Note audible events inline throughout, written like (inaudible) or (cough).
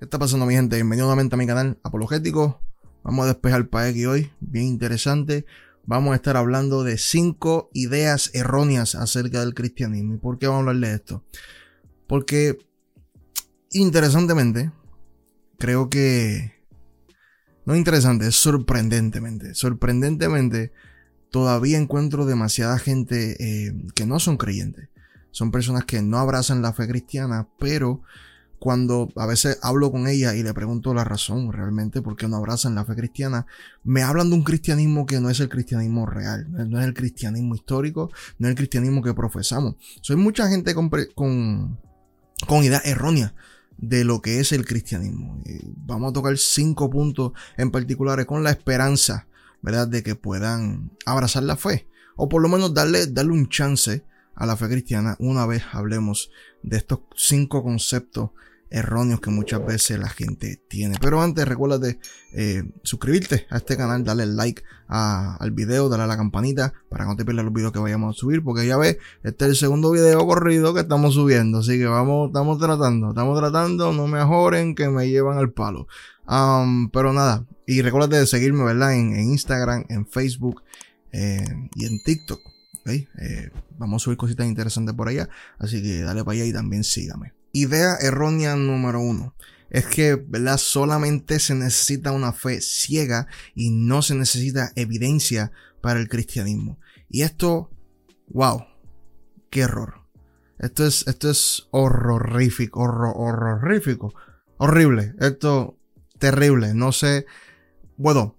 ¿Qué está pasando mi gente? Bienvenido nuevamente a mi canal Apologético. Vamos a despejar el X hoy, bien interesante. Vamos a estar hablando de cinco ideas erróneas acerca del cristianismo. ¿Y por qué vamos a hablar de esto? Porque, interesantemente, creo que... No interesante, sorprendentemente. Sorprendentemente, todavía encuentro demasiada gente eh, que no son creyentes. Son personas que no abrazan la fe cristiana, pero cuando a veces hablo con ella y le pregunto la razón realmente por qué no abrazan la fe cristiana, me hablan de un cristianismo que no es el cristianismo real, no es el cristianismo histórico, no es el cristianismo que profesamos. Soy mucha gente con, con, con ideas erróneas de lo que es el cristianismo. vamos a tocar cinco puntos en particulares con la esperanza, ¿verdad?, de que puedan abrazar la fe o por lo menos darle, darle un chance a la fe cristiana una vez hablemos de estos cinco conceptos erróneos que muchas veces la gente tiene. Pero antes, recuérdate eh, suscribirte a este canal, darle like al video, darle a la campanita para no te pierdas los videos que vayamos a subir, porque ya ves, este es el segundo video corrido que estamos subiendo, así que vamos, estamos tratando, estamos tratando, no me ajoren que me llevan al palo. pero nada, y recuérdate de seguirme, ¿verdad? En, Instagram, en Facebook eh, y en TikTok. Eh, vamos a subir cositas interesantes por allá, así que dale para allá y también sígame. Idea errónea número uno. Es que, ¿verdad? Solamente se necesita una fe ciega y no se necesita evidencia para el cristianismo. Y esto, wow, qué error. Esto es, esto es horrorífico, horror, horrorífico, horrible. Esto, terrible. No sé, bueno,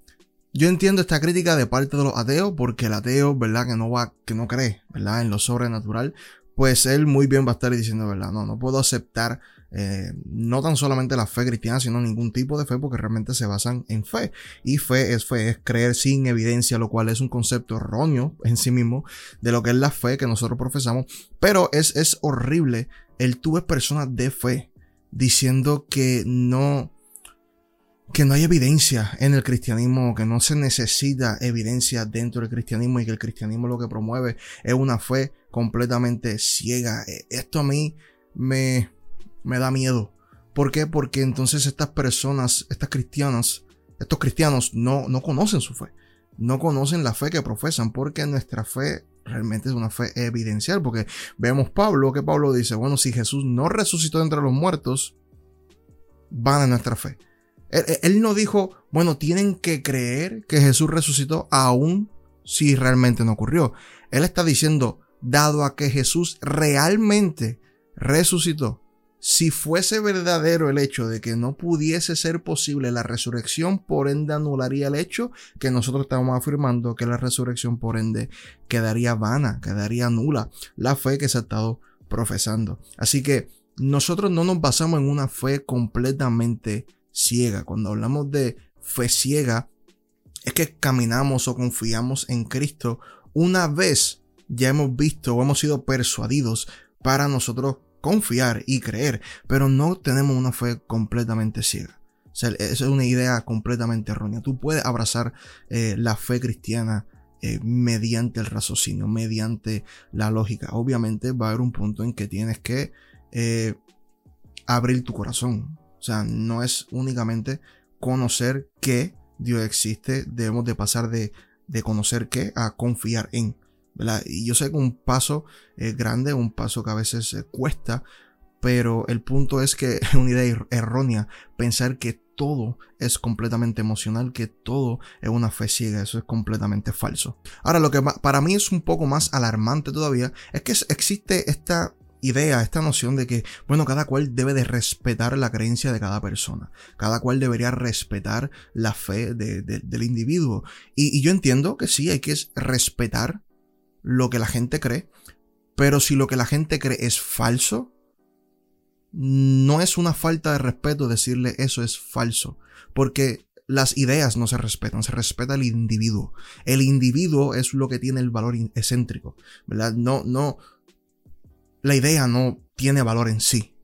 yo entiendo esta crítica de parte de los ateos, porque el ateo, ¿verdad? Que no va, que no cree, ¿verdad? En lo sobrenatural, pues él muy bien va a estar diciendo, ¿verdad? No, no puedo aceptar eh, no tan solamente la fe cristiana, sino ningún tipo de fe, porque realmente se basan en fe. Y fe es fe, es creer sin evidencia, lo cual es un concepto erróneo en sí mismo de lo que es la fe que nosotros profesamos. Pero es, es horrible el tú ves personas de fe diciendo que no, que no hay evidencia en el cristianismo, que no se necesita evidencia dentro del cristianismo y que el cristianismo lo que promueve es una fe completamente ciega. E, esto a mí me, me da miedo. ¿Por qué? Porque entonces estas personas, estas cristianas, estos cristianos no, no conocen su fe. No conocen la fe que profesan porque nuestra fe realmente es una fe evidencial. Porque vemos Pablo, que Pablo dice, bueno, si Jesús no resucitó entre los muertos, van a nuestra fe. Él, no dijo, bueno, tienen que creer que Jesús resucitó aún si realmente no ocurrió. Él está diciendo, dado a que Jesús realmente resucitó, si fuese verdadero el hecho de que no pudiese ser posible la resurrección, por ende anularía el hecho que nosotros estamos afirmando que la resurrección por ende quedaría vana, quedaría nula la fe que se ha estado profesando. Así que nosotros no nos basamos en una fe completamente ciega. Cuando hablamos de fe ciega, es que caminamos o confiamos en Cristo una vez ya hemos visto o hemos sido persuadidos para nosotros confiar y creer, pero no tenemos una fe completamente ciega. O sea, esa es una idea completamente errónea. Tú puedes abrazar eh, la fe cristiana eh, mediante el raciocinio, mediante la lógica. Obviamente va a haber un punto en que tienes que eh, abrir tu corazón, o sea, no es únicamente conocer que Dios existe, debemos de pasar de, conocer que a confiar en. ¿verdad? Y yo sé que un paso es grande, un paso que a veces cuesta, pero el punto es que (laughs) es una idea er-, errónea pensar que todo es completamente emocional, que todo es una fe ciega, eso es completamente falso. Ahora, lo que para mí es un poco más alarmante todavía es que existe esta idea, esta noción de que, bueno, cada cual debe de respetar la creencia de cada persona. Cada cual debería respetar la fe del individuo. Y, yo entiendo que sí, hay que respetar lo que la gente cree. Pero si lo que la gente cree es falso, no es una falta de respeto decirle eso es falso. Porque las ideas no se respetan, se respeta el individuo. El individuo es lo que tiene el valor excéntrico, ¿verdad? No, no, la idea no tiene valor en sí,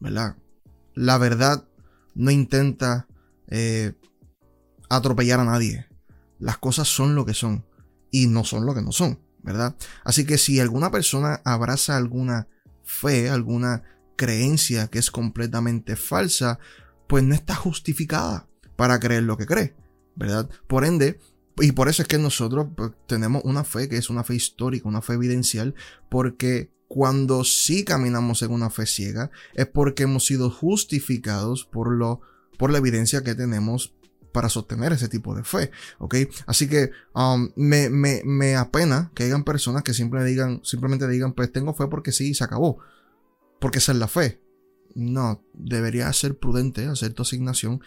¿verdad? La verdad no intenta eh, atropellar a nadie. Las cosas son lo que son y no son lo que no son, ¿verdad? Así que si alguna persona abraza alguna fe, alguna creencia que es completamente falsa, pues no está justificada para creer lo que cree, ¿verdad? Por ende, y por eso es que nosotros pues, tenemos una fe que es una fe histórica, una fe evidencial, porque cuando sí caminamos en una fe ciega es porque hemos sido justificados por lo por la evidencia que tenemos para sostener ese tipo de fe, ¿ok? Así que um, me, me, me, apena que hayan personas que siempre digan, simplemente digan, pues tengo fe porque sí, se acabó, porque esa es la fe. No, debería ser prudente hacer tu asignación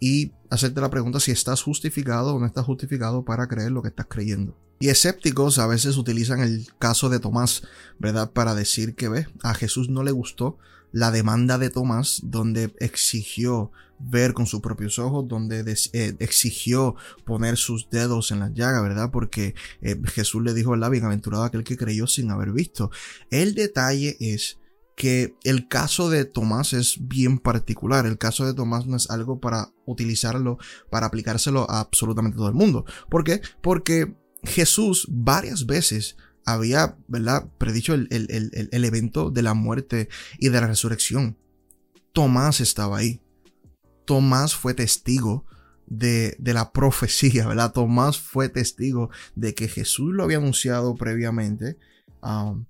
y hacerte la pregunta si estás justificado o no estás justificado para creer lo que estás creyendo. Y escépticos a veces utilizan el caso de Tomás, ¿verdad? Para decir que, ve, a Jesús no le gustó la demanda de Tomás, donde exigió ver con sus propios ojos, donde eh, exigió poner sus dedos en la llaga, ¿verdad? Porque eh, Jesús le dijo, ¿verdad? Bienaventurado aquel que creyó sin haber visto. El detalle es que el caso de Tomás es bien particular. El caso de Tomás no es algo para utilizarlo, para aplicárselo a absolutamente todo el mundo. ¿Por qué? Porque Jesús varias veces había, ¿verdad?, predicho el, el, evento de la muerte y de la resurrección. Tomás estaba ahí. Tomás fue testigo de, de, la profecía, ¿verdad? Tomás fue testigo de que Jesús lo había anunciado previamente. Um,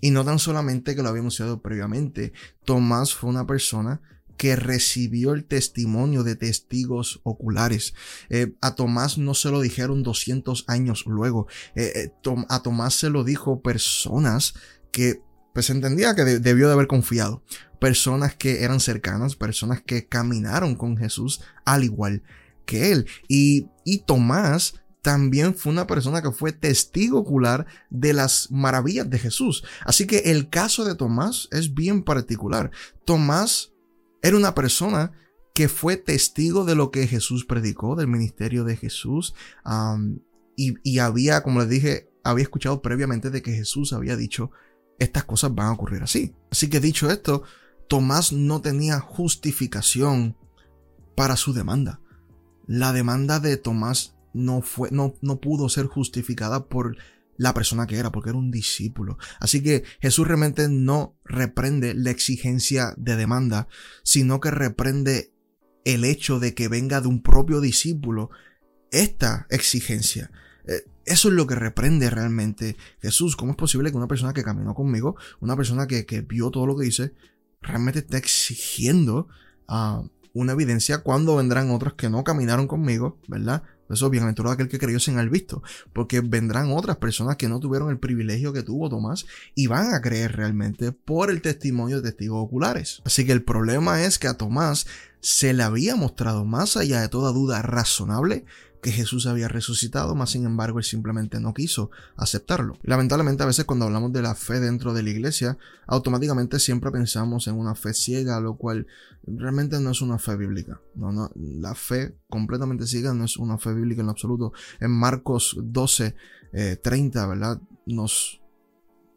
y no tan solamente que lo había anunciado previamente, Tomás fue una persona que recibió el testimonio de testigos oculares. Eh, a Tomás no se lo dijeron 200 años luego. Eh, eh, a Tomás se lo dijo personas que pues entendía que debió de haber confiado. Personas que eran cercanas, personas que caminaron con Jesús al igual que él. Y, y Tomás también fue una persona que fue testigo ocular de las maravillas de Jesús. Así que el caso de Tomás es bien particular. Tomás era una persona que fue testigo de lo que Jesús predicó, del ministerio de Jesús, y, y, había, como les dije, había escuchado previamente de que Jesús había dicho, estas cosas van a ocurrir así. Así que dicho esto, Tomás no tenía justificación para su demanda. La demanda de Tomás no, fue, no, no pudo ser justificada por la persona que era, porque era un discípulo. Así que Jesús realmente no reprende la exigencia de demanda, sino que reprende el hecho de que venga de un propio discípulo esta exigencia. Eh, eso es lo que reprende realmente Jesús. ¿Cómo es posible que una persona que caminó conmigo, una persona que, vio todo lo que dice, realmente esté exigiendo ah, una evidencia cuando vendrán otros que no caminaron conmigo, ¿verdad? Eso, bienaventurado aquel que creyó sin haber visto, porque vendrán otras personas que no tuvieron el privilegio que tuvo Tomás y van a creer realmente por el testimonio de testigos oculares. Así que el problema es que a Tomás se le había mostrado más allá de toda duda razonable que Jesús había resucitado, más sin embargo él simplemente no quiso aceptarlo. Lamentablemente a veces cuando hablamos de la fe dentro de la iglesia, automáticamente siempre pensamos en una fe ciega, lo cual realmente no es una fe bíblica. No, no, la fe completamente ciega no es una fe bíblica en absoluto. En Marcos 12, 30, eh, ¿verdad? Nos,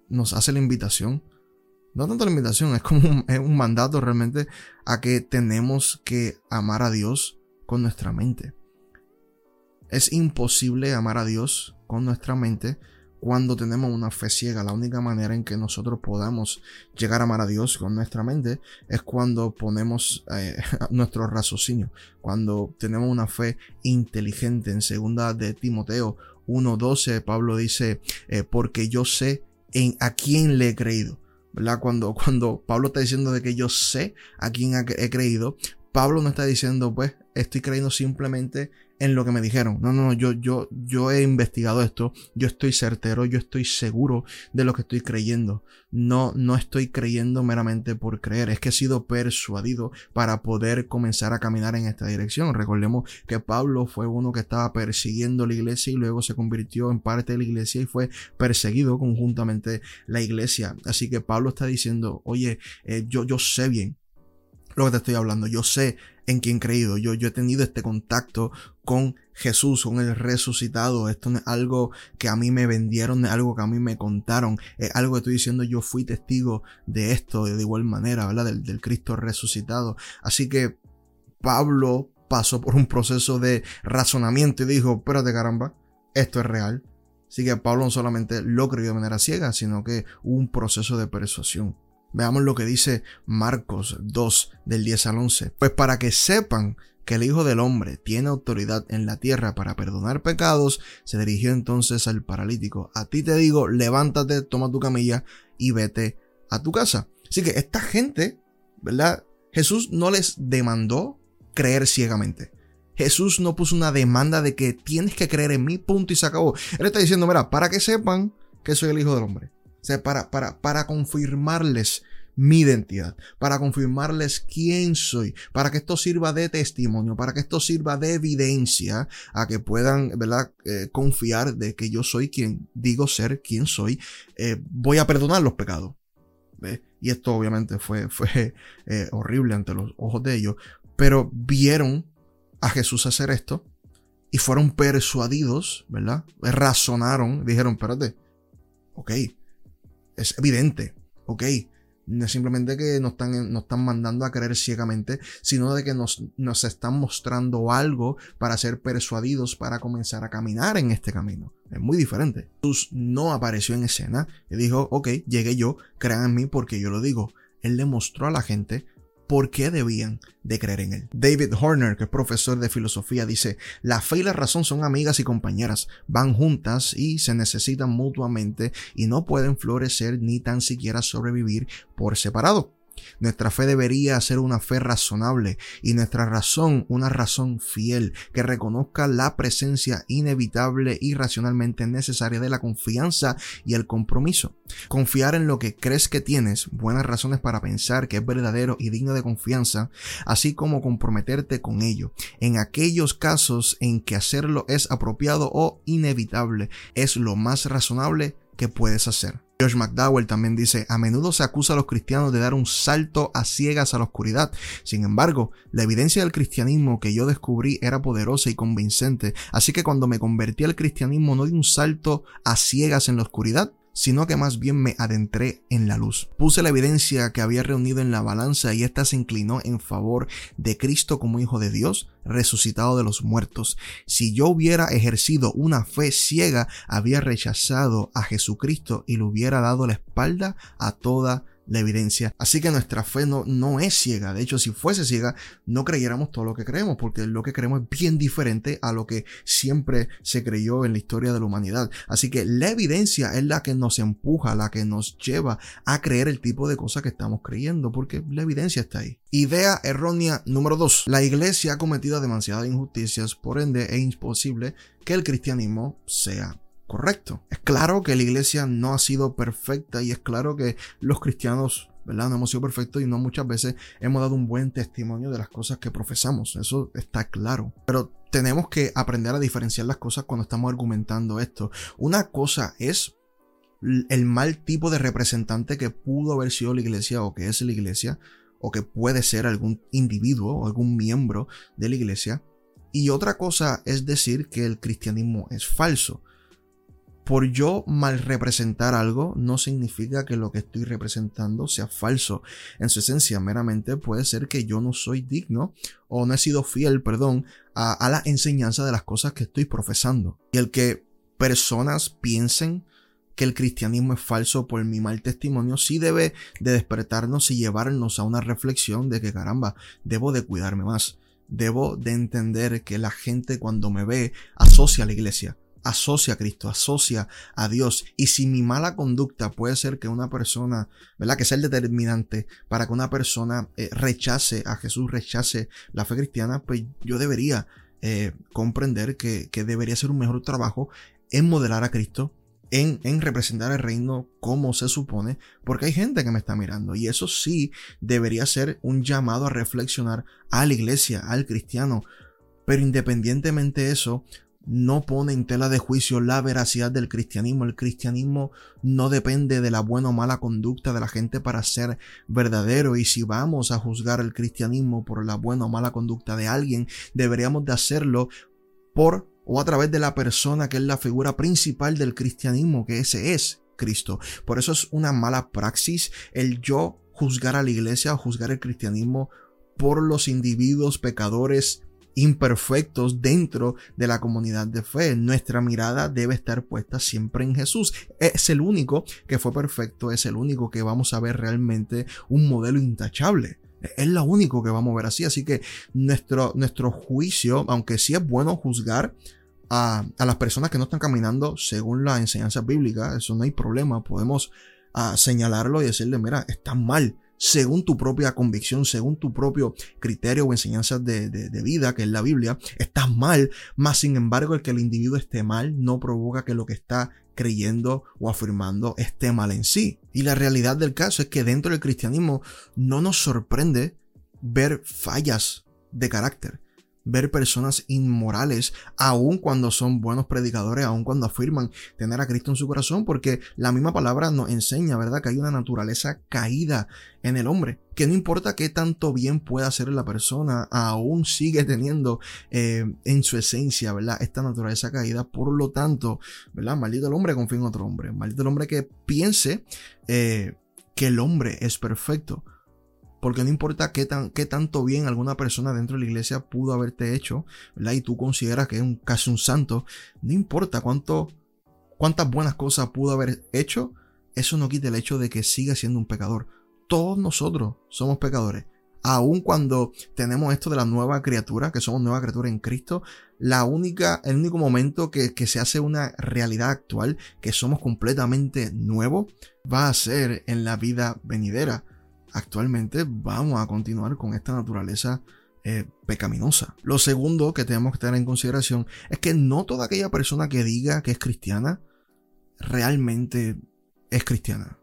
nos hace la invitación no tanto la invitación, es como es un, mandato realmente a que tenemos que amar a Dios con nuestra mente. Es imposible amar a Dios con nuestra mente cuando tenemos una fe ciega. La única manera en que nosotros podamos llegar a amar a Dios con nuestra mente es cuando ponemos eh, (laughs) nuestro raciocinio, cuando tenemos una fe inteligente. En segunda de Timoteo 1.12, Pablo dice, eh, porque yo sé en a quién le he creído. Cuando, cuando Pablo está diciendo de que yo sé a quién he creído, Pablo no está diciendo, pues, estoy creyendo simplemente en lo que me dijeron. No, no, no, yo, yo, yo he investigado esto, yo estoy certero, yo estoy seguro de lo que estoy creyendo. No, no estoy creyendo meramente por creer, es que he sido persuadido para poder comenzar a caminar en esta dirección. Recordemos que Pablo fue uno que estaba persiguiendo la iglesia y luego se convirtió en parte de la iglesia y fue perseguido conjuntamente la iglesia. Así que Pablo está diciendo, oye, eh, yo, yo sé bien lo que te estoy hablando. Yo sé en quién he creído. Yo, yo he tenido este contacto con Jesús, con el resucitado. Esto no es algo que a mí me vendieron, es algo que a mí me contaron. Es algo que estoy diciendo, yo fui testigo de esto de igual manera, ¿verdad? Del, del Cristo resucitado. Así que Pablo pasó por un proceso de razonamiento y dijo, espérate caramba, esto es real. Así que Pablo no solamente lo creyó de manera ciega, sino que hubo un proceso de persuasión. Veamos lo que dice Marcos 2 del 10 al 11. Pues para que sepan que el Hijo del Hombre tiene autoridad en la tierra para perdonar pecados, se dirigió entonces al paralítico. A ti te digo, levántate, toma tu camilla y vete a tu casa. Así que esta gente, ¿verdad? Jesús no les demandó creer ciegamente. Jesús no puso una demanda de que tienes que creer en mí, punto y se acabó. Él está diciendo, mira, para que sepan que soy el Hijo del Hombre. O para, para, para confirmarles mi identidad, para confirmarles quién soy, para que esto sirva de testimonio, para que esto sirva de evidencia a que puedan, ¿verdad?, eh, confiar de que yo soy quien digo ser, quién soy, eh, voy a perdonar los pecados. Y esto obviamente fue, fue eh, horrible ante los ojos de ellos, pero vieron a Jesús hacer esto y fueron persuadidos, ¿verdad? Razonaron, dijeron, espérate, ok, es evidente, ok, no es simplemente que nos están, nos están mandando a creer ciegamente, sino de que nos, nos están mostrando algo para ser persuadidos para comenzar a caminar en este camino. Es muy diferente. Jesús no apareció en escena y dijo, ok, llegué yo, crean en mí porque yo lo digo. Él le mostró a la gente por qué debían de creer en él. David Horner, que es profesor de filosofía, dice, la fe y la razón son amigas y compañeras, van juntas y se necesitan mutuamente y no pueden florecer ni tan siquiera sobrevivir por separado. Nuestra fe debería ser una fe razonable y nuestra razón una razón fiel que reconozca la presencia inevitable y racionalmente necesaria de la confianza y el compromiso. Confiar en lo que crees que tienes, buenas razones para pensar que es verdadero y digno de confianza, así como comprometerte con ello. En aquellos casos en que hacerlo es apropiado o inevitable, es lo más razonable que puedes hacer. George McDowell también dice, a menudo se acusa a los cristianos de dar un salto a ciegas a la oscuridad. Sin embargo, la evidencia del cristianismo que yo descubrí era poderosa y convincente, así que cuando me convertí al cristianismo no di un salto a ciegas en la oscuridad, sino que más bien me adentré en la luz. Puse la evidencia que había reunido en la balanza y ésta se inclinó en favor de Cristo como Hijo de Dios, resucitado de los muertos. Si yo hubiera ejercido una fe ciega, había rechazado a Jesucristo y le hubiera dado la espalda a toda la evidencia. Así que nuestra fe no, no es ciega. De hecho, si fuese ciega, no creyéramos todo lo que creemos, porque lo que creemos es bien diferente a lo que siempre se creyó en la historia de la humanidad. Así que la evidencia es la que nos empuja, la que nos lleva a creer el tipo de cosas que estamos creyendo, porque la evidencia está ahí. Idea errónea número 2. La iglesia ha cometido demasiadas injusticias, por ende es imposible que el cristianismo sea correcto. Es claro que la iglesia no ha sido perfecta y es claro que los cristianos, ¿verdad? No hemos sido perfectos y no muchas veces hemos dado un buen testimonio de las cosas que profesamos. Eso está claro. Pero tenemos que aprender a diferenciar las cosas cuando estamos argumentando esto. Una cosa es el mal tipo de representante que pudo haber sido la iglesia o que es la iglesia o que puede ser algún individuo o algún miembro de la iglesia. Y otra cosa es decir que el cristianismo es falso por yo mal representar algo no significa que lo que estoy representando sea falso. En su esencia, meramente puede ser que yo no soy digno o no he sido fiel, perdón, a, la enseñanza de las cosas que estoy profesando. Y el que personas piensen que el cristianismo es falso por mi mal testimonio, sí debe de despertarnos y llevarnos a una reflexión de que caramba, debo de cuidarme más. Debo de entender que la gente cuando me ve asocia a la iglesia asocia a Cristo, asocia a Dios. Y si mi mala conducta puede ser que una persona, ¿verdad? Que sea el determinante para que una persona eh, rechace a Jesús, rechace la fe cristiana, pues yo debería eh, comprender que, que, debería ser un mejor trabajo en modelar a Cristo, en, en, representar el reino como se supone, porque hay gente que me está mirando. Y eso sí debería ser un llamado a reflexionar a la iglesia, al cristiano. Pero independientemente de eso, no pone en tela de juicio la veracidad del cristianismo. El cristianismo no depende de la buena o mala conducta de la gente para ser verdadero. Y si vamos a juzgar el cristianismo por la buena o mala conducta de alguien, deberíamos de hacerlo por o a través de la persona que es la figura principal del cristianismo, que ese es Cristo. Por eso es una mala praxis el yo juzgar a la iglesia o juzgar el cristianismo por los individuos pecadores imperfectos dentro de la comunidad de fe. Nuestra mirada debe estar puesta siempre en Jesús. Es el único que fue perfecto, es el único que vamos a ver realmente un modelo intachable. Es lo único que vamos a ver así. Así que nuestro, nuestro juicio, aunque sí es bueno juzgar, a, las personas que no están caminando según la enseñanza bíblica, eso no hay problema, podemos ah, señalarlo y decirle, mira, están mal, según tu propia convicción, según tu propio criterio o enseñanza de, de, vida, que es la Biblia, estás mal, más sin embargo el que el individuo esté mal no provoca que lo que está creyendo o afirmando esté mal en sí. Y la realidad del caso es que dentro del cristianismo no nos sorprende ver fallas de carácter ver personas inmorales, aun cuando son buenos predicadores, aun cuando afirman tener a Cristo en su corazón, porque la misma palabra nos enseña, ¿verdad?, que hay una naturaleza caída en el hombre, que no importa qué tanto bien pueda hacer la persona, aún sigue teniendo eh, en su esencia, ¿verdad?, esta naturaleza caída, por lo tanto, ¿verdad?, maldito el hombre confía en otro hombre, maldito el hombre que piense eh, que el hombre es perfecto porque no importa qué, tan, qué tanto bien alguna persona dentro de la iglesia pudo haberte hecho, ¿verdad? Y tú consideras que es un, casi un santo, no importa cuánto, cuántas buenas cosas pudo haber hecho, eso no quita el hecho de que siga siendo un pecador. Todos nosotros somos pecadores. Aun cuando tenemos esto de la nueva criatura, que somos nueva criatura en Cristo, la única, el único momento que, que se hace una realidad actual, que somos completamente nuevos, va a ser en la vida venidera actualmente vamos a continuar con esta naturaleza eh, pecaminosa. Lo segundo que tenemos que tener en consideración es que no toda aquella persona que diga que es cristiana realmente es cristiana.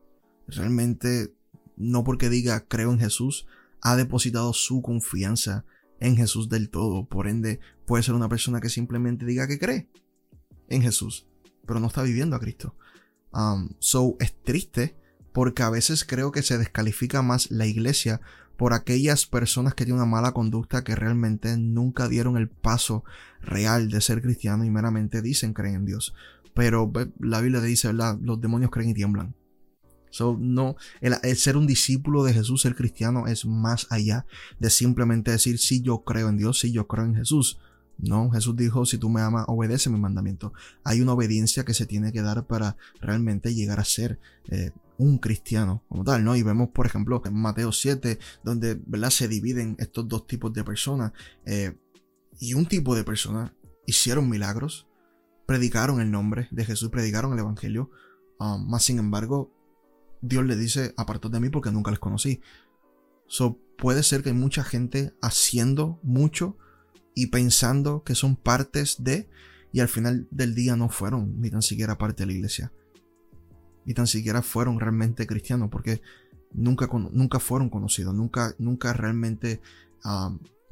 Realmente no porque diga creo en Jesús ha depositado su confianza en Jesús del todo. Por ende, puede ser una persona que simplemente diga que cree en Jesús, pero no está viviendo a Cristo. Um, so es triste porque a veces creo que se descalifica más la iglesia por aquellas personas que tienen una mala conducta que realmente nunca dieron el paso real de ser cristiano y meramente dicen creen en Dios. Pero la Biblia dice, los demonios creen y tiemblan. So, no, el, ser un discípulo de Jesús, ser cristiano, es más allá de simplemente decir, sí, yo creo en Dios, sí, yo creo en Jesús. No, Jesús dijo, si tú me amas, obedece mi mandamiento. Hay una obediencia que se tiene que dar para realmente llegar a ser eh, un cristiano como tal, ¿no? Y vemos, por ejemplo, en Mateo 7, donde, ¿verdad? Se dividen estos dos tipos de personas. Eh, y un tipo de personas hicieron milagros, predicaron el nombre de Jesús, predicaron el Evangelio, um, más sin embargo, Dios le dice, apartad de mí porque nunca les conocí. So, puede ser que hay mucha gente haciendo mucho y pensando que son partes de, y al final del día no fueron ni tan siquiera parte de la iglesia y tan siquiera fueron realmente cristianos porque nunca, nunca fueron conocidos, nunca, nunca realmente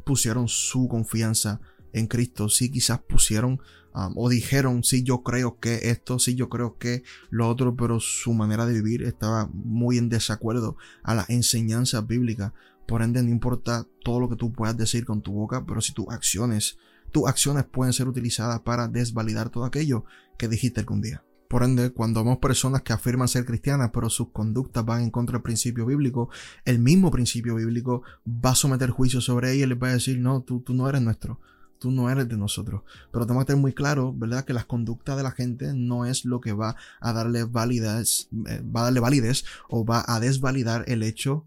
pusieron su confianza en Cristo. Sí, quizás pusieron o dijeron, sí, yo creo que esto, sí, yo creo que lo otro, pero su manera de vivir estaba muy en desacuerdo a la enseñanza bíblica. Por ende, no importa todo lo que tú puedas decir con tu boca, pero si tus acciones, tus acciones pueden ser utilizadas para desvalidar todo aquello que dijiste algún día. Por ende, cuando vemos personas que afirman ser cristianas, pero sus conductas van en contra del principio bíblico, el mismo principio bíblico va a someter juicio sobre ellos y les va a decir, no, tú, tú no eres nuestro, tú no eres de nosotros. Pero tenemos que tener muy claro, ¿verdad?, que las conductas de la gente no es lo que va a darle validez, eh, va a darle o va a desvalidar el hecho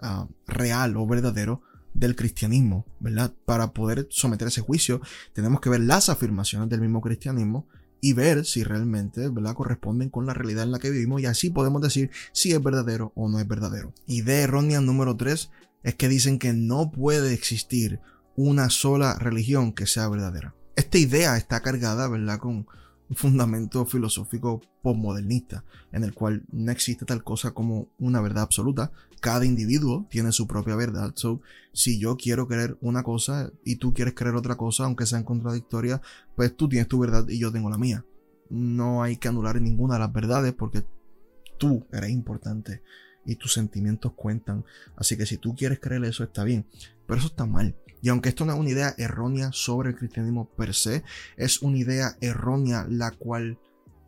ah, real o verdadero del cristianismo, ¿verdad? Para poder someter ese juicio, tenemos que ver las afirmaciones del mismo cristianismo y ver si realmente ¿verdad? corresponden con la realidad en la que vivimos y así podemos decir si es verdadero o no es verdadero. Idea errónea número 3 es que dicen que no puede existir una sola religión que sea verdadera. Esta idea está cargada, ¿verdad? Con un fundamento filosófico postmodernista, en el cual no existe tal cosa como una verdad absoluta. Cada individuo tiene su propia verdad. So, si yo quiero creer una cosa y tú quieres creer otra cosa, aunque sean contradictorias, pues tú tienes tu verdad y yo tengo la mía. No hay que anular ninguna de las verdades porque tú eres importante y tus sentimientos cuentan. Así que si tú quieres creer eso, está bien. Pero eso está mal. Y aunque esto no es una idea errónea sobre el cristianismo per se, es una idea errónea la cual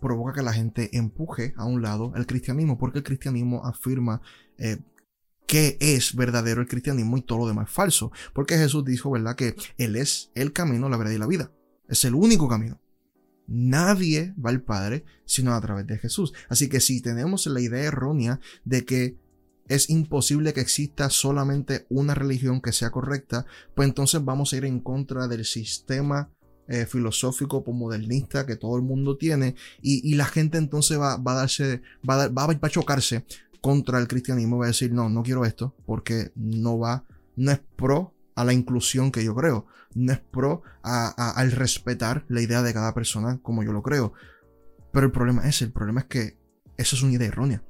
provoca que la gente empuje a un lado el cristianismo, porque el cristianismo afirma eh, qué es verdadero el cristianismo y todo lo demás falso. Porque Jesús dijo, ¿verdad? Que Él es el camino, la verdad y la vida. Es el único camino. Nadie va al Padre sino a través de Jesús. Así que si tenemos la idea errónea de que es imposible que exista solamente una religión que sea correcta, pues entonces vamos a ir en contra del sistema eh, filosófico modernista que todo el mundo tiene y, la gente entonces va, a darse, va a chocarse contra el cristianismo va a decir, no, no quiero esto, porque no va, no es pro a la inclusión que yo creo, no es pro al respetar la idea de cada persona como yo lo creo. Pero el problema es, el problema es que eso es una idea errónea.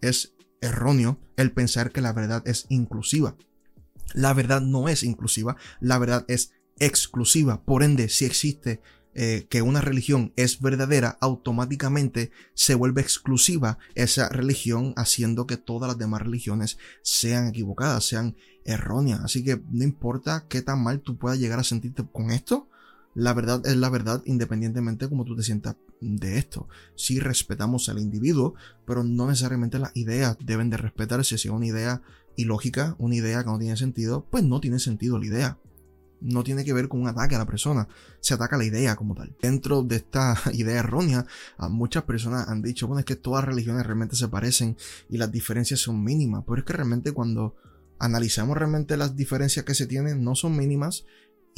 Es erróneo el pensar que la verdad es inclusiva. La verdad no es inclusiva, la verdad es exclusiva. Por ende, si existe eh, que una religión es verdadera, automáticamente se vuelve exclusiva esa religión, haciendo que todas las demás religiones sean equivocadas, sean erróneas. Así que no importa qué tan mal tú puedas llegar a sentirte con esto, la verdad es la verdad independientemente de cómo tú te sientas de esto. Si respetamos al individuo, pero no necesariamente las ideas deben de respetarse. Si es una idea ilógica, una idea que no tiene sentido, pues no tiene sentido la idea no tiene que ver con un ataque a la persona, se ataca la idea como tal. Dentro de esta (laughs) idea errónea, muchas personas han dicho, bueno, es que todas las religiones realmente se parecen y las diferencias son mínimas, pero es que realmente cuando analizamos realmente las diferencias que se tienen no son mínimas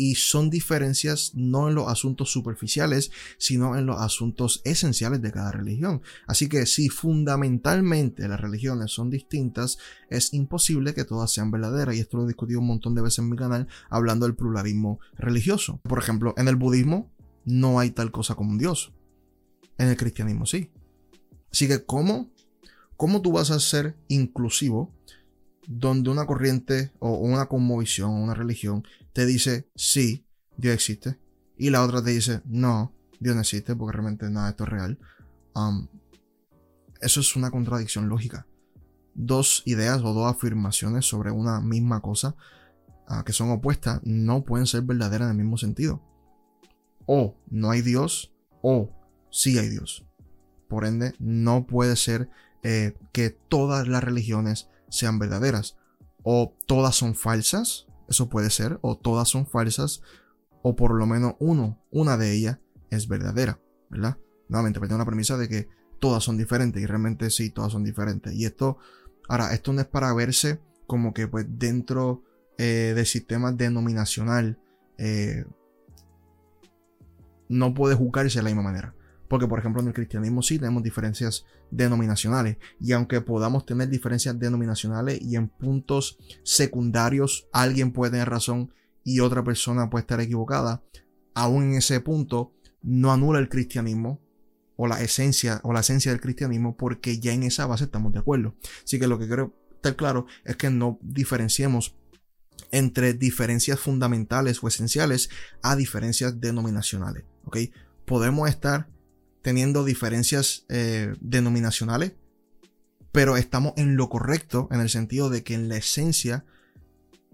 y son diferencias no en los asuntos superficiales, sino en los asuntos esenciales de cada religión. Así que si fundamentalmente las religiones son distintas, es imposible que todas sean verdaderas y esto lo he discutido un montón de veces en mi canal hablando del pluralismo religioso. Por ejemplo, en el budismo no hay tal cosa como un dios. En el cristianismo sí. Así que ¿cómo, cómo tú vas a ser inclusivo donde una corriente o una conmovisión o una religión te dice, sí, Dios existe, y la otra te dice, no, Dios no existe porque realmente nada de esto es real. Eso es una contradicción lógica. Dos ideas o dos afirmaciones sobre una misma cosa uh, que son opuestas no pueden ser verdaderas en el mismo sentido. O no hay Dios o sí hay Dios. Por ende, no puede ser eh, que todas las religiones sean verdaderas. O todas son falsas, eso puede ser, o todas son falsas, o por lo menos uno, una de ellas es verdadera, ¿verdad? Nuevamente, tengo una premisa de que todas son diferentes, y realmente sí, todas son diferentes. Y esto, ahora, esto no es para verse como que pues dentro eh, del sistema denominacional eh, no puede juzgarse de la misma manera. Porque, por ejemplo, en el cristianismo sí tenemos diferencias denominacionales. Y aunque podamos tener diferencias denominacionales y en puntos secundarios alguien puede tener razón y otra persona puede estar equivocada, aún en ese punto no anula el cristianismo o la esencia o la esencia del cristianismo porque ya en esa base estamos de acuerdo. Así que lo que quiero estar claro es que no diferenciemos entre diferencias fundamentales o esenciales a diferencias denominacionales. ¿ok? Podemos estar teniendo diferencias eh, denominacionales, pero estamos en lo correcto en el sentido de que en la esencia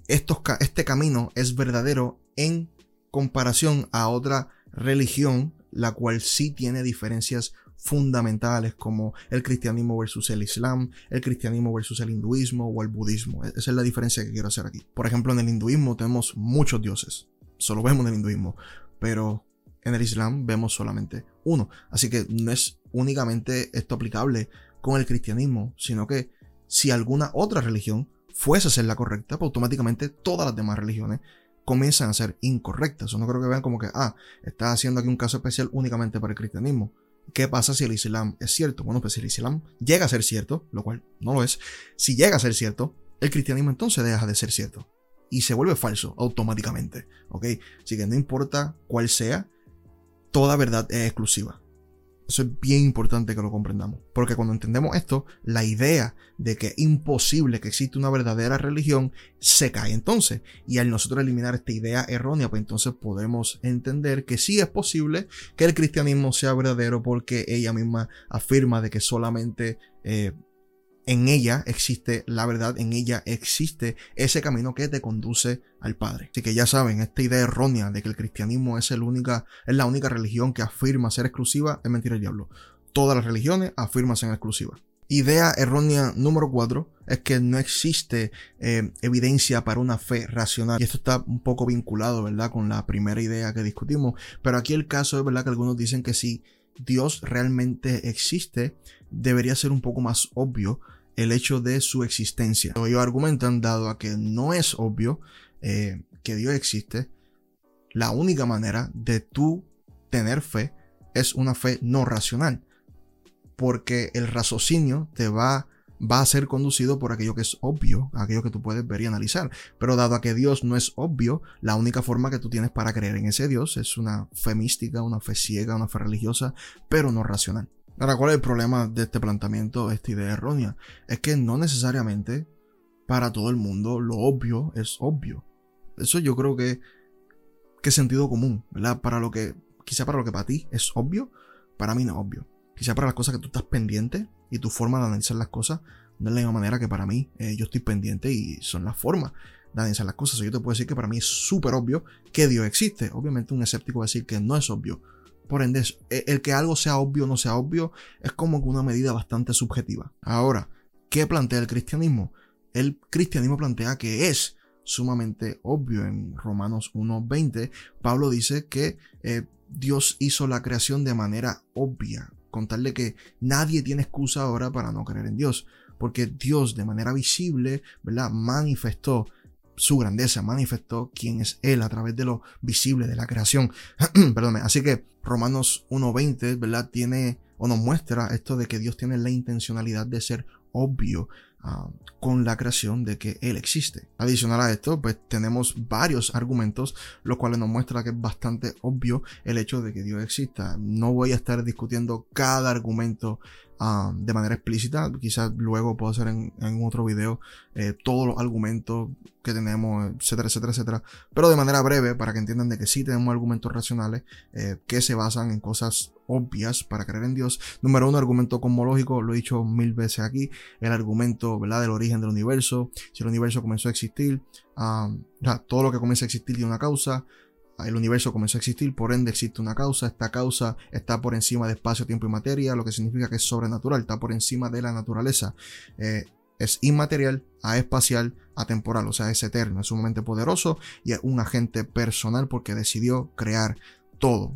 estos, este camino es verdadero en comparación a otra religión, la cual sí tiene diferencias fundamentales como el cristianismo versus el islam, el cristianismo versus el hinduismo o el budismo. E-, esa es la diferencia que quiero hacer aquí. Por ejemplo, en el hinduismo tenemos muchos dioses, solo vemos en el hinduismo, pero en el Islam vemos solamente uno. Así que no es únicamente esto aplicable con el cristianismo, sino que si alguna otra religión fuese a ser la correcta, pues automáticamente todas las demás religiones comienzan a ser incorrectas. O no creo que vean como que, ah, está haciendo aquí un caso especial únicamente para el cristianismo. ¿Qué pasa si el Islam es cierto? Bueno, pues si el Islam llega a ser cierto, lo cual no lo es, si llega a ser cierto, el cristianismo entonces deja de ser cierto y se vuelve falso automáticamente. ¿Ok? Así que no importa cuál sea, toda verdad es exclusiva. Eso es bien importante que lo comprendamos. Porque cuando entendemos esto, la idea de que es imposible que exista una verdadera religión se cae entonces. Y al nosotros eliminar esta idea errónea, pues entonces podemos entender que sí es posible que el cristianismo sea verdadero porque ella misma afirma de que solamente eh, en ella existe la verdad, en ella existe ese camino que te conduce al Padre. Así que ya saben, esta idea errónea de que el cristianismo es, el única, es la única religión que afirma ser exclusiva es mentira del diablo. Todas las religiones afirman ser exclusivas. Idea errónea número 4 es que no existe eh, evidencia para una fe racional. Y esto está un poco vinculado, ¿verdad? Con la primera idea que discutimos. Pero aquí el caso es, ¿verdad? Que algunos dicen que si Dios realmente existe, debería ser un poco más obvio el hecho de su existencia. Ellos argumentan, dado a que no es obvio eh, que Dios existe, la única manera de tú tener fe es una fe no racional porque el raciocinio te va, va a ser conducido por aquello que es obvio, aquello que tú puedes ver y analizar. Pero dado a que Dios no es obvio, la única forma que tú tienes para creer en ese Dios es una fe mística, una fe ciega, una fe religiosa, pero no racional. Ahora, ¿cuál es el problema de este planteamiento, esta idea errónea? Es que no necesariamente para todo el mundo lo obvio es obvio. Eso yo creo que, que sentido común, ¿verdad? Para lo que, quizá para lo que para ti es obvio, para mí no es obvio. Quizá para las cosas que tú estás pendiente y tu forma de analizar las cosas no es la misma manera que para mí. Eh, yo estoy pendiente y son las formas de analizar las cosas. yo te puedo decir que para mí es súper obvio que Dios existe. Obviamente un escéptico va a decir que no es obvio. Por ende, e, el que algo sea obvio o no sea obvio es como una medida bastante subjetiva. Ahora, ¿qué plantea el cristianismo? El cristianismo plantea que es sumamente obvio. En Romanos 1.20, Pablo dice que eh, Dios hizo la creación de manera obvia, contarle que nadie tiene excusa ahora para no creer en Dios, porque Dios de manera visible, ¿verdad? Manifestó su grandeza, manifestó quién es Él a través de lo visible de la creación. (clears throat) Perdóname. Así que Romanos 1.20, ¿verdad? Tiene o nos muestra esto de que Dios tiene la intencionalidad de ser obvio Ah, con la creación de que Él existe. Adicional a esto, pues tenemos varios argumentos, los cuales nos muestra que es bastante obvio el hecho de que Dios exista. No voy a estar discutiendo cada argumento ah, de manera explícita, quizás luego puedo hacer en, otro video eh, todos los argumentos que tenemos, etcétera, etcétera, etcétera. Pero de manera breve, para que entiendan de que sí tenemos argumentos racionales eh, que se basan en cosas obvias para creer en Dios. Número uno, argumento cosmológico, lo he dicho mil veces aquí, el argumento ¿verdad? del origen del universo, si el universo comenzó a existir, todo lo que comienza a existir tiene una causa, el universo comenzó a existir, por ende existe una causa, esta causa está por encima de espacio, tiempo y materia, lo que significa que es sobrenatural, está por encima de la naturaleza. Eh, es inmaterial, espacial, atemporal, o sea, es eterno, es sumamente poderoso y es un agente personal porque decidió crear todo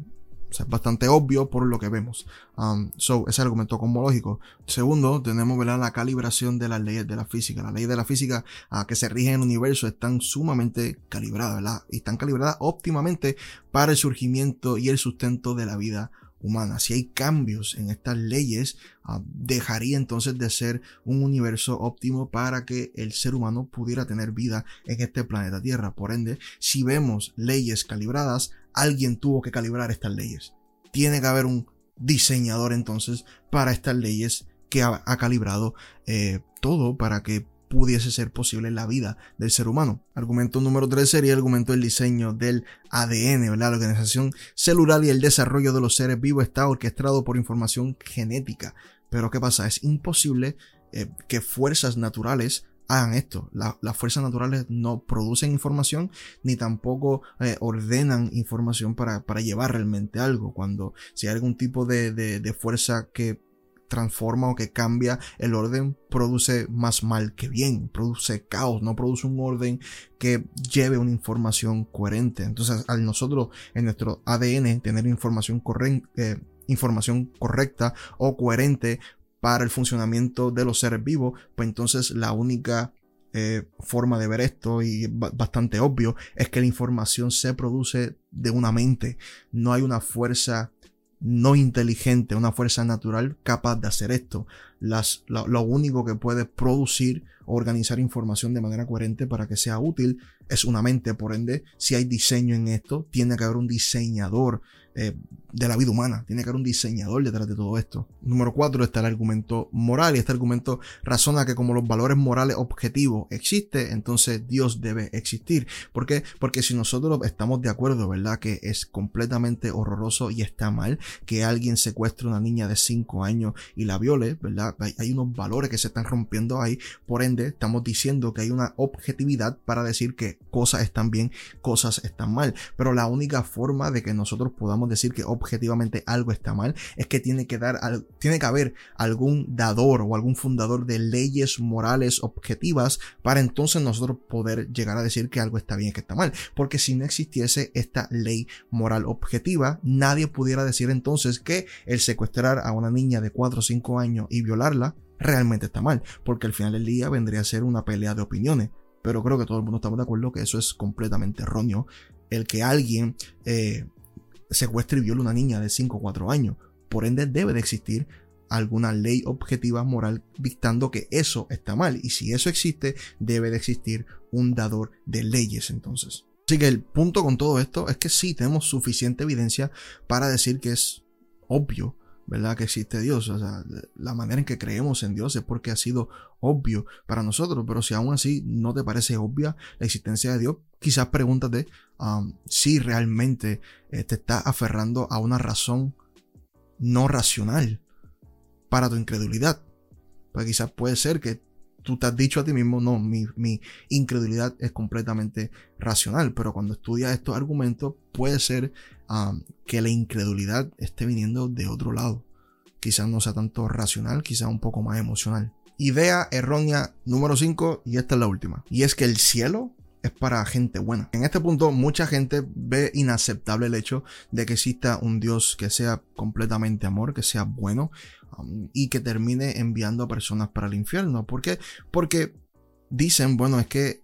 es bastante obvio por lo que vemos. Um, so, ese argumento cosmológico. Segundo, tenemos la calibración de las leyes de la física. Las leyes de la física uh, que se rigen en el universo están sumamente calibradas, ¿verdad? Y están calibradas óptimamente para el surgimiento y el sustento de la vida humana. Si hay cambios en estas leyes, uh, dejaría entonces de ser un universo óptimo para que el ser humano pudiera tener vida en este planeta Tierra. Por ende, si vemos leyes calibradas, alguien tuvo que calibrar estas leyes. Tiene que haber un diseñador entonces para estas leyes que ha, calibrado eh, todo para que pudiese ser posible la vida del ser humano. Argumento número 3 sería el argumento del diseño del ADN, ¿verdad? La organización celular y el desarrollo de los seres vivos está orquestado por información genética. Pero ¿qué pasa? Es imposible eh, que fuerzas naturales hagan esto. las fuerzas naturales no producen información ni tampoco eh, ordenan información para, para, llevar realmente algo. Cuando si hay algún tipo de, de, fuerza que transforma o que cambia el orden, produce más mal que bien, produce caos, no produce un orden que lleve una información coherente. Entonces, al nosotros en nuestro ADN tener información, eh, información correcta o coherente, el funcionamiento de los seres vivos, pues entonces la única eh, forma de ver esto y bastante obvio es que la información se produce de una mente, no hay una fuerza no inteligente, una fuerza natural capaz de hacer esto. Las, lo, único que puede producir o organizar información de manera coherente para que sea útil es una mente. Por ende, si hay diseño en esto, tiene que haber un diseñador eh, de la vida humana. Tiene que haber un diseñador detrás de todo esto. Número cuatro está el argumento moral y este argumento razona que como los valores morales objetivos existen, entonces Dios debe existir. ¿Por qué? Porque si nosotros estamos de acuerdo, ¿verdad? Que es completamente horroroso y está mal que alguien secuestre a una niña de 5 años y la viole, ¿verdad? Hay, unos valores que se están rompiendo ahí, por ende estamos diciendo que hay una objetividad para decir que cosas están bien, cosas están mal, pero la única forma de que nosotros podamos decir que objetivamente algo está mal es que tiene que dar, tiene que haber algún dador o algún fundador de leyes morales objetivas para entonces nosotros poder llegar a decir que algo está bien y que está mal, porque si no existiese esta ley moral objetiva, nadie pudiera decir entonces que el secuestrar a una niña de 4 o 5 años y violarla realmente está mal, porque al final del día vendría a ser una pelea de opiniones. Pero creo que todo el mundo estamos de acuerdo que eso es completamente erróneo. El que alguien eh, secuestre y viole a una niña de 5 o 4 años. Por ende, debe de existir alguna ley objetiva moral dictando que eso está mal. Y si eso existe, debe de existir un dador de leyes entonces. Así que el punto con todo esto es que sí tenemos suficiente evidencia para decir que es obvio, ¿verdad? Que existe Dios. O sea, la manera en que creemos en Dios es porque ha sido obvio para nosotros. Pero si aún así no te parece obvia la existencia de Dios, quizás pregúntate um, si realmente eh, te está aferrando a una razón no racional para tu incredulidad. Pues quizás puede ser que tú te has dicho a ti mismo, no, mi, incredulidad es completamente racional, pero cuando estudias estos argumentos puede ser que la incredulidad esté viniendo de otro lado. Quizás no sea tanto racional, quizás un poco más emocional. Idea errónea número 5 y esta es la última. Y es que el cielo es para gente buena. En este punto mucha gente ve inaceptable el hecho de que exista un Dios que sea completamente amor, que sea bueno um, y que termine enviando a personas para el infierno. ¿Por qué? Porque dicen, bueno, es que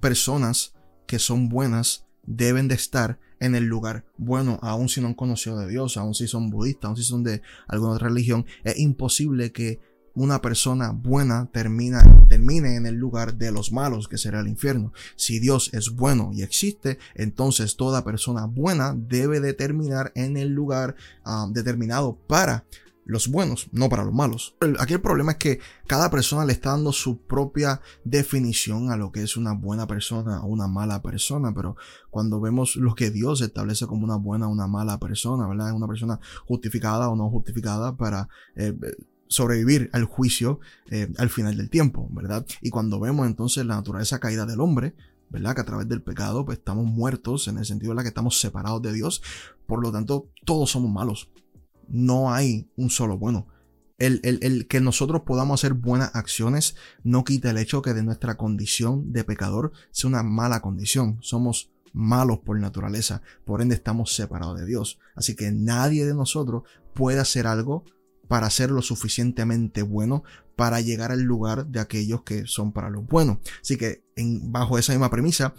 personas que son buenas deben de estar en el lugar bueno, aun si no han conocido de Dios, aun si son budistas, aun si son de alguna otra religión, es imposible que una persona buena termina, termine en el lugar de los malos, que será el infierno. Si Dios es bueno y existe, entonces toda persona buena debe de terminar en el lugar ah, determinado para los buenos, no para los malos. Aquí el problema es que cada persona le está dando su propia definición a lo que es una buena persona o una mala persona, pero cuando vemos lo que Dios establece como una buena o una mala persona, ¿verdad? Es una persona justificada o no justificada para eh, sobrevivir al juicio eh, al final del tiempo, ¿verdad? Y cuando vemos entonces la naturaleza caída del hombre, ¿verdad? Que a través del pecado pues estamos muertos en el sentido de la que estamos separados de Dios, por lo tanto todos somos malos. No hay un solo bueno. El, el, el, que nosotros podamos hacer buenas acciones no quita el hecho que de nuestra condición de pecador sea una mala condición. Somos malos por naturaleza, por ende estamos separados de Dios. Así que nadie de nosotros puede hacer algo para ser lo suficientemente bueno para llegar al lugar de aquellos que son para los buenos. Así que en, bajo esa misma premisa,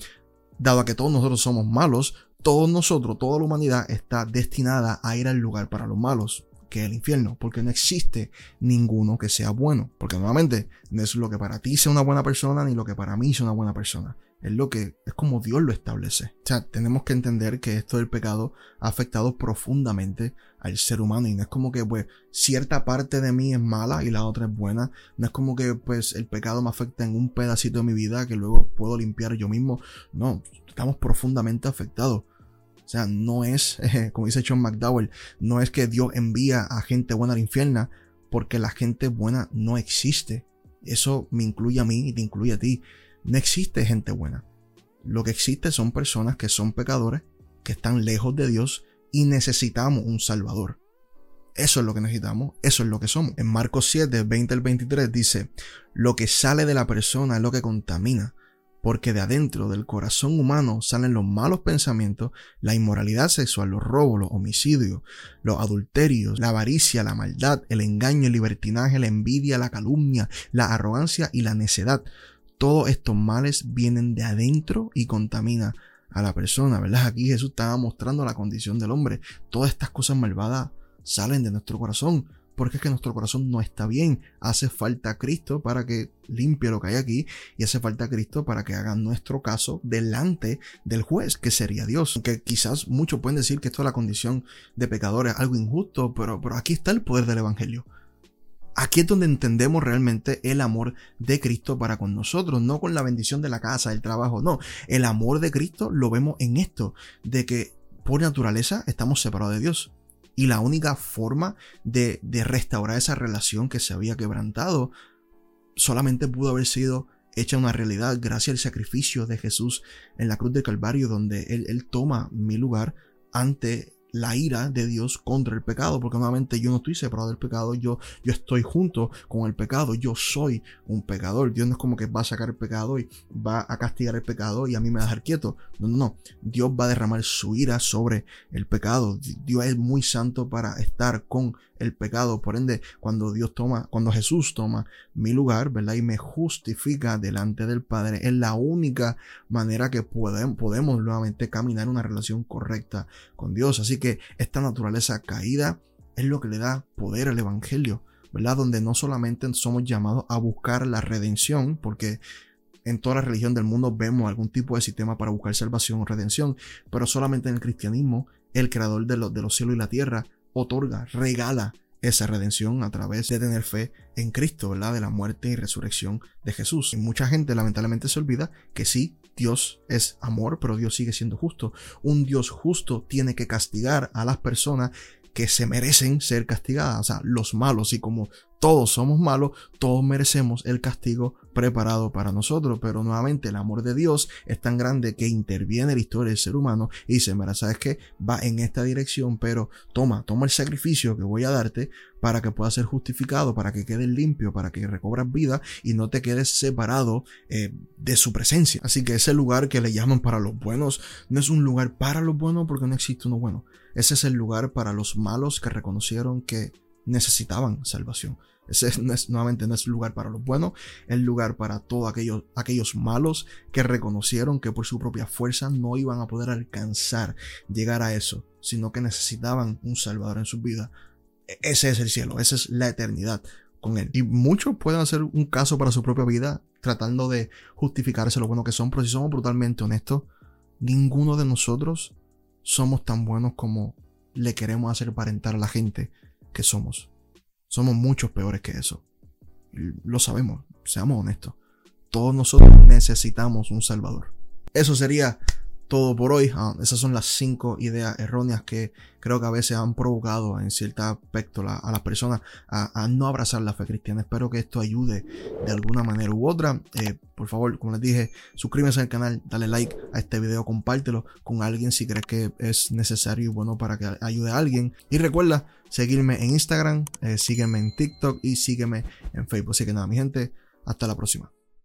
dado que todos nosotros somos malos, todos nosotros, toda la humanidad está destinada a ir al lugar para los malos, que es el infierno, porque no existe ninguno que sea bueno, porque nuevamente no es lo que para ti sea una buena persona ni lo que para mí sea una buena persona. Es lo que es como Dios lo establece. O sea, tenemos que entender que esto del pecado ha afectado profundamente al ser humano y no es como que pues cierta parte de mí es mala y la otra es buena. No es como que pues el pecado me afecta en un pedacito de mi vida que luego puedo limpiar yo mismo. No, estamos profundamente afectados. O sea, no es, (laughs) como dice John McDowell, no es que Dios envía a gente buena al infierno porque la gente buena no existe. Eso me incluye a mí y te incluye a ti. No existe gente buena. Lo que existe son personas que son pecadores, que están lejos de Dios y necesitamos un Salvador. Eso es lo que necesitamos, eso es lo que somos. En Marcos 7, 20 al 23 dice, lo que sale de la persona es lo que contamina, porque de adentro del corazón humano salen los malos pensamientos, la inmoralidad sexual, los robos, los homicidios, los adulterios, la avaricia, la maldad, el engaño, el libertinaje, la envidia, la calumnia, la arrogancia y la necedad todos estos males vienen de adentro y contamina a la persona, ¿verdad? Aquí Jesús estaba mostrando la condición del hombre. Todas estas cosas malvadas salen de nuestro corazón, porque es que nuestro corazón no está bien. Hace falta Cristo para que limpie lo que hay aquí y hace falta Cristo para que haga nuestro caso delante del juez, que sería Dios. Que quizás muchos pueden decir que esto es la condición de pecadores, algo injusto, pero, pero aquí está el poder del Evangelio. Aquí es donde entendemos realmente el amor de Cristo para con nosotros, no con la bendición de la casa, del trabajo, no. El amor de Cristo lo vemos en esto, de que por naturaleza estamos separados de Dios. Y la única forma de, restaurar esa relación que se había quebrantado solamente pudo haber sido hecha una realidad gracias al sacrificio de Jesús en la cruz de Calvario, donde él, él, toma mi lugar ante la ira de Dios contra el pecado, porque nuevamente yo no estoy separado del pecado, yo, yo estoy junto con el pecado, yo soy un pecador. Dios no es como que va a sacar el pecado y va a castigar el pecado y a mí me va a dejar quieto. No, no, no. Dios va a derramar su ira sobre el pecado. Dios es muy santo para estar con el pecado. Por ende, cuando Dios toma, cuando Jesús toma mi lugar, ¿verdad? Y me justifica delante del Padre, es la única manera que podemos, podemos nuevamente caminar una relación correcta con Dios. Así que esta naturaleza caída es lo que le da poder al Evangelio, ¿verdad? Donde no solamente somos llamados a buscar la redención, porque en toda la religión del mundo vemos algún tipo de sistema para buscar salvación o redención, pero solamente en el cristianismo, el creador de, de los cielos y la tierra otorga, regala esa redención a través de tener fe en Cristo, ¿verdad? De la muerte y resurrección de Jesús. Y mucha gente lamentablemente se olvida que sí, Dios es amor, pero Dios sigue siendo justo. Un Dios justo tiene que castigar a las personas que se merecen ser castigadas, o sea, los malos. Y como todos somos malos, todos merecemos el castigo preparado para nosotros. Pero nuevamente el amor de Dios es tan grande que interviene en la historia del ser humano y dice, mira, sabes que va en esta dirección, pero toma, toma el sacrificio que voy a darte para que puedas ser justificado, para que quedes limpio, para que recobras vida y no te quedes separado eh, de su presencia. Así que ese lugar que le llaman para los buenos no es un lugar para los buenos porque no existe uno bueno. Ese es el lugar para los malos que reconocieron que necesitaban salvación. Ese es, nuevamente no es lugar para los buenos, es lugar para todos aquellos, aquellos malos que reconocieron que por su propia fuerza no iban a poder alcanzar llegar a eso, sino que necesitaban un Salvador en su vida. E, ese es el cielo, esa es la eternidad con Él. Y muchos pueden hacer un caso para su propia vida tratando de justificarse lo bueno que son, pero si somos brutalmente honestos, ninguno de nosotros somos tan buenos como le queremos hacer aparentar a la gente que somos. Somos muchos peores que eso. Lo sabemos, seamos honestos. Todos nosotros necesitamos un Salvador. Eso sería todo por hoy. Ah, esas son las cinco ideas erróneas que creo que a veces han provocado en cierto aspecto a las personas a, no abrazar la fe cristiana. Espero que esto ayude de alguna manera u otra. Eh, por favor, como les dije, suscríbete al canal, dale like a este video, compártelo con alguien si crees que es necesario y bueno para que ayude a alguien. Y recuerda seguirme en Instagram, eh, sígueme en TikTok y sígueme en Facebook. Así que nada, mi gente, hasta la próxima.